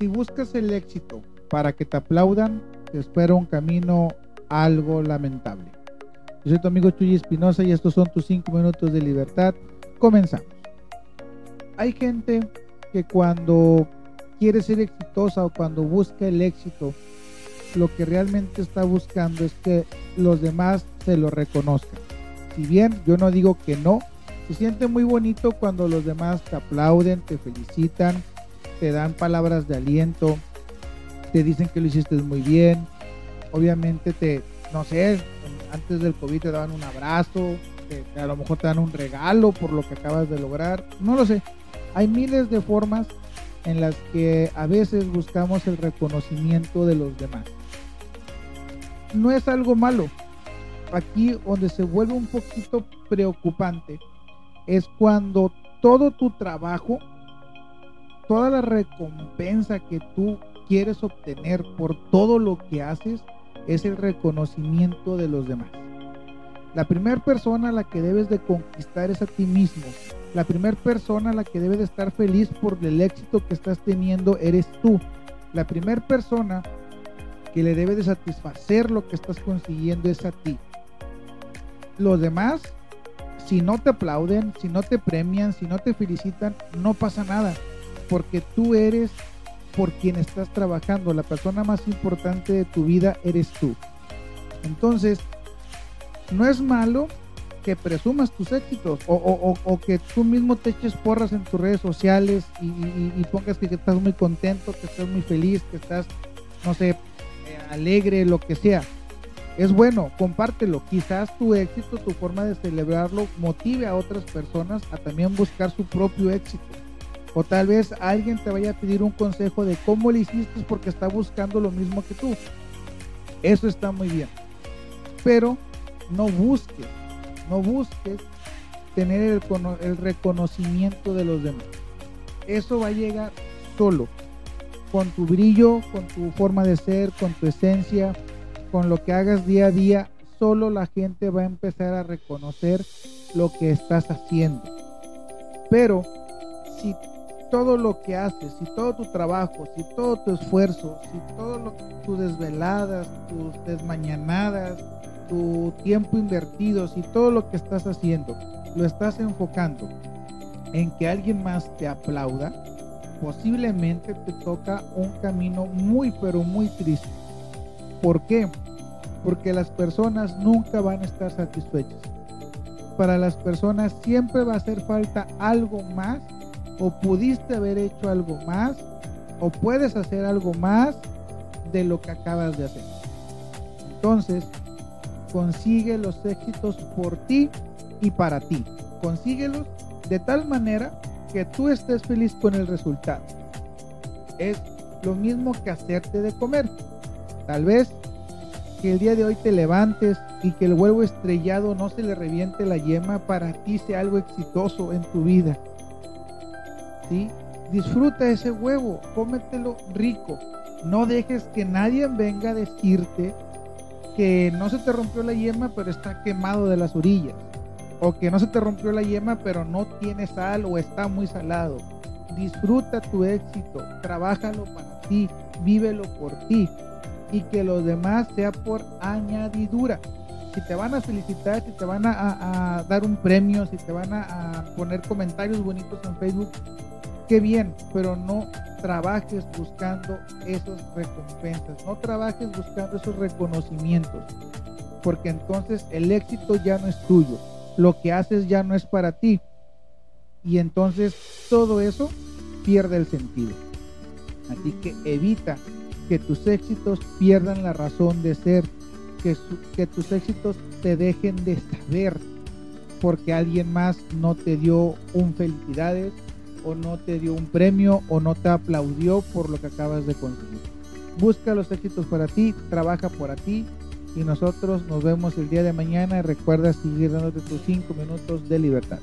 si buscas el éxito para que te aplaudan, te espera un camino algo lamentable. Yo soy tu amigo Chuy Espinosa y estos son tus 5 minutos de libertad. Comenzamos. Hay gente que cuando quiere ser exitosa o cuando busca el éxito, lo que realmente está buscando es que los demás se lo reconozcan. Si bien yo no digo que no, se siente muy bonito cuando los demás te aplauden, te felicitan, te dan palabras de aliento, te dicen que lo hiciste muy bien. Obviamente te, no sé, antes del COVID te daban un abrazo, a lo mejor te dan un regalo por lo que acabas de lograr, no lo sé. Hay miles de formas en las que a veces buscamos el reconocimiento de los demás. No es algo malo. Aquí donde se vuelve un poquito preocupante es cuando todo tu trabajo, toda la recompensa que tú quieres obtener por todo lo que haces es el reconocimiento de los demás. La primera persona a la que debes de conquistar es a ti mismo. La primera persona a la que debes de estar feliz por el éxito que estás teniendo eres tú. La primera persona que le debe de satisfacer lo que estás consiguiendo es a ti. Los demás, si no te aplauden, si no te premian, si no te felicitan, no pasa nada, porque tú eres por quien estás trabajando. La persona más importante de tu vida eres tú. Entonces, no es malo que presumas tus éxitos o, que tú mismo te eches porras en tus redes sociales y, pongas que, estás muy contento, que estás muy feliz, que estás, no sé, eh, alegre, lo que sea. Es bueno, compártelo. Quizás tu éxito, tu forma de celebrarlo motive a otras personas a también buscar su propio éxito. O tal vez alguien te vaya a pedir un consejo de cómo le hiciste porque está buscando lo mismo que tú. Eso está muy bien. Pero no busques, no busques tener el, el reconocimiento de los demás. Eso va a llegar solo, con tu brillo, con tu forma de ser, con tu esencia, con lo que hagas día a día. Solo la gente va a empezar a reconocer lo que estás haciendo. Pero si todo lo que haces, si todo tu trabajo, si todo tu esfuerzo, si todo tus desveladas, tus desmañanadas, tu tiempo invertido, si todo lo que estás haciendo lo estás enfocando en que alguien más te aplauda, posiblemente te toca un camino muy pero muy triste. ¿Por qué? Porque las personas nunca van a estar satisfechas. Para las personas siempre va a hacer falta algo más o pudiste haber hecho algo más o puedes hacer algo más de lo que acabas de hacer. Entonces, consigue los éxitos por ti y para ti. Consíguelos de tal manera que tú estés feliz con el resultado. Es lo mismo que hacerte de comer. Tal vez que el día de hoy te levantes y que el huevo estrellado no se le reviente la yema para ti sea algo exitoso en tu vida. Disfruta ese huevo, cómetelo rico. No dejes que nadie venga a decirte que no se te rompió la yema, pero está quemado de las orillas. O que no se te rompió la yema, pero no tiene sal o está muy salado. Disfruta tu éxito, trabájalo para ti, vívelo por ti y que los demás sea por añadidura. Si te van a felicitar, si te van a, dar un premio, si te van a poner comentarios bonitos en Facebook, qué bien, pero no trabajes buscando esas recompensas, no trabajes buscando esos reconocimientos, porque entonces el éxito ya no es tuyo, lo que haces ya no es para ti, y entonces todo eso pierde el sentido. Así que evita que tus éxitos pierdan la razón de ser, que, tus éxitos te dejen de saber porque alguien más no te dio un felicidades o no te dio un premio o no te aplaudió por lo que acabas de conseguir. Busca los éxitos para ti, trabaja por ti y nosotros nos vemos el día de mañana. Recuerda seguir dándote tus 5 minutos de libertad.